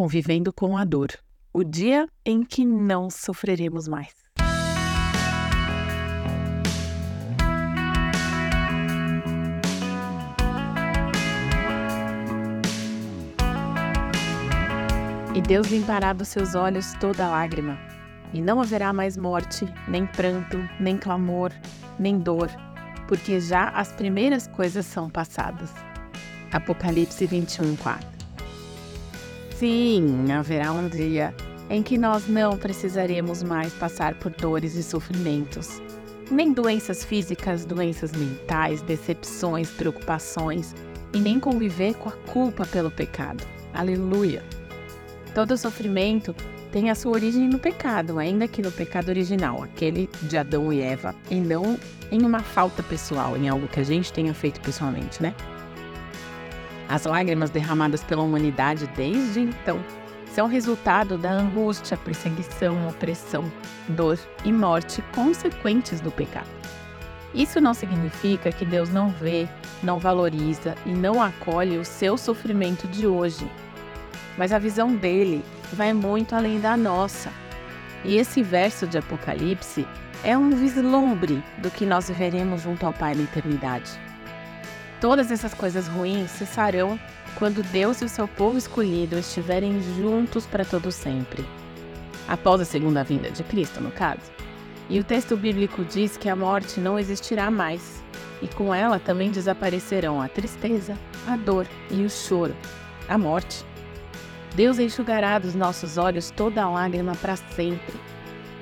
convivendo com a dor. O dia em que não sofreremos mais. E Deus limpará dos seus olhos toda lágrima, e não haverá mais morte, nem pranto, nem clamor, nem dor, porque já as primeiras coisas são passadas. Apocalipse 21, 4. Sim, haverá um dia em que nós não precisaremos mais passar por dores e sofrimentos, nem doenças físicas, doenças mentais, decepções, preocupações, e nem conviver com a culpa pelo pecado. Aleluia! Todo sofrimento tem a sua origem no pecado, ainda que no pecado original, aquele de Adão e Eva, e não em uma falta pessoal, em algo que a gente tenha feito pessoalmente, né? As lágrimas derramadas pela humanidade desde então são resultado da angústia, perseguição, opressão, dor e morte consequentes do pecado. Isso não significa que Deus não vê, não valoriza e não acolhe o seu sofrimento de hoje, mas a visão dele vai muito além da nossa. E esse verso de Apocalipse é um vislumbre do que nós veremos junto ao Pai na eternidade. Todas essas coisas ruins cessarão quando Deus e o seu povo escolhido estiverem juntos para todo sempre. Após a segunda vinda de Cristo, no caso. E o texto bíblico diz que a morte não existirá mais, e com ela também desaparecerão a tristeza, a dor e o choro, a morte. Deus enxugará dos nossos olhos toda lágrima para sempre.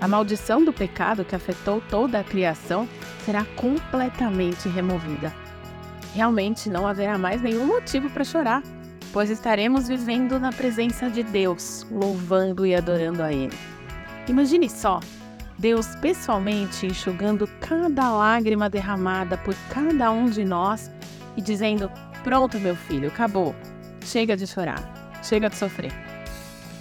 A maldição do pecado que afetou toda a criação será completamente removida. Realmente não haverá mais nenhum motivo para chorar, pois estaremos vivendo na presença de Deus, louvando e adorando a Ele. Imagine só, Deus pessoalmente enxugando cada lágrima derramada por cada um de nós e dizendo: Pronto, meu filho, acabou. Chega de chorar. Chega de sofrer.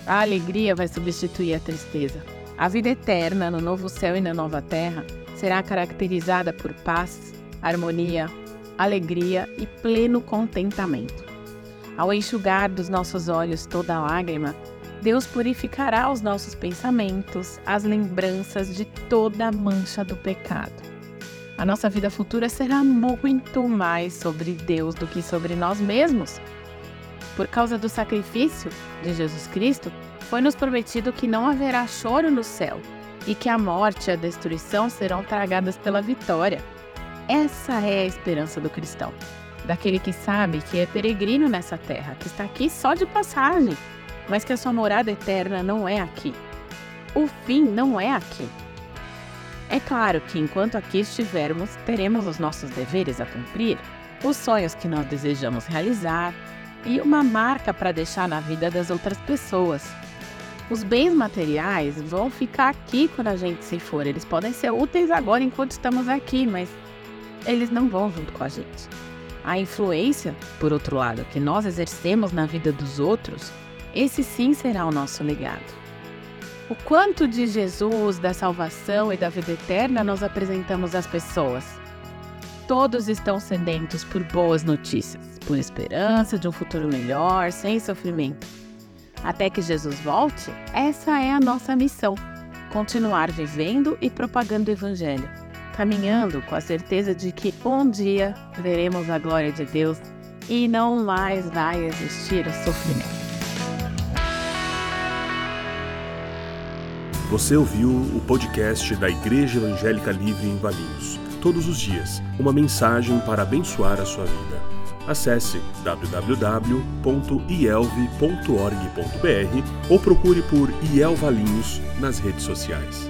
A alegria vai substituir a tristeza. A vida eterna no novo céu e na nova terra será caracterizada por paz, harmonia, alegria e pleno contentamento. Ao enxugar dos nossos olhos toda lágrima, Deus purificará os nossos pensamentos, as lembranças de toda mancha do pecado. A nossa vida futura será muito mais sobre Deus do que sobre nós mesmos por causa do sacrifício de Jesus Cristo, foi nos prometido que não haverá choro no céu e que a morte e a destruição serão tragadas pela vitória. Essa é a esperança do cristão, daquele que sabe que é peregrino nessa terra, que está aqui só de passagem, mas que a sua morada eterna não é aqui. O fim não é aqui. É claro que enquanto aqui estivermos, teremos os nossos deveres a cumprir, os sonhos que nós desejamos realizar, e uma marca para deixar na vida das outras pessoas. Os bens materiais vão ficar aqui quando a gente se for. Eles podem ser úteis agora enquanto estamos aqui, mas eles não vão junto com a gente. A influência, por outro lado, que nós exercemos na vida dos outros, esse sim será o nosso legado. O quanto de Jesus, da salvação e da vida eterna nós apresentamos às pessoas? Todos estão sedentos por boas notícias por esperança de um futuro melhor, sem sofrimento. Até que Jesus volte, essa é a nossa missão: continuar vivendo e propagando o Evangelho, caminhando com a certeza de que um dia veremos a glória de Deus e não mais vai existir o sofrimento. Você ouviu o podcast da Igreja Evangélica Livre em Valinhos. Todos os dias, uma mensagem para abençoar a sua vida acesse www.ielve.org.br ou procure por IEL Valinhos nas redes sociais.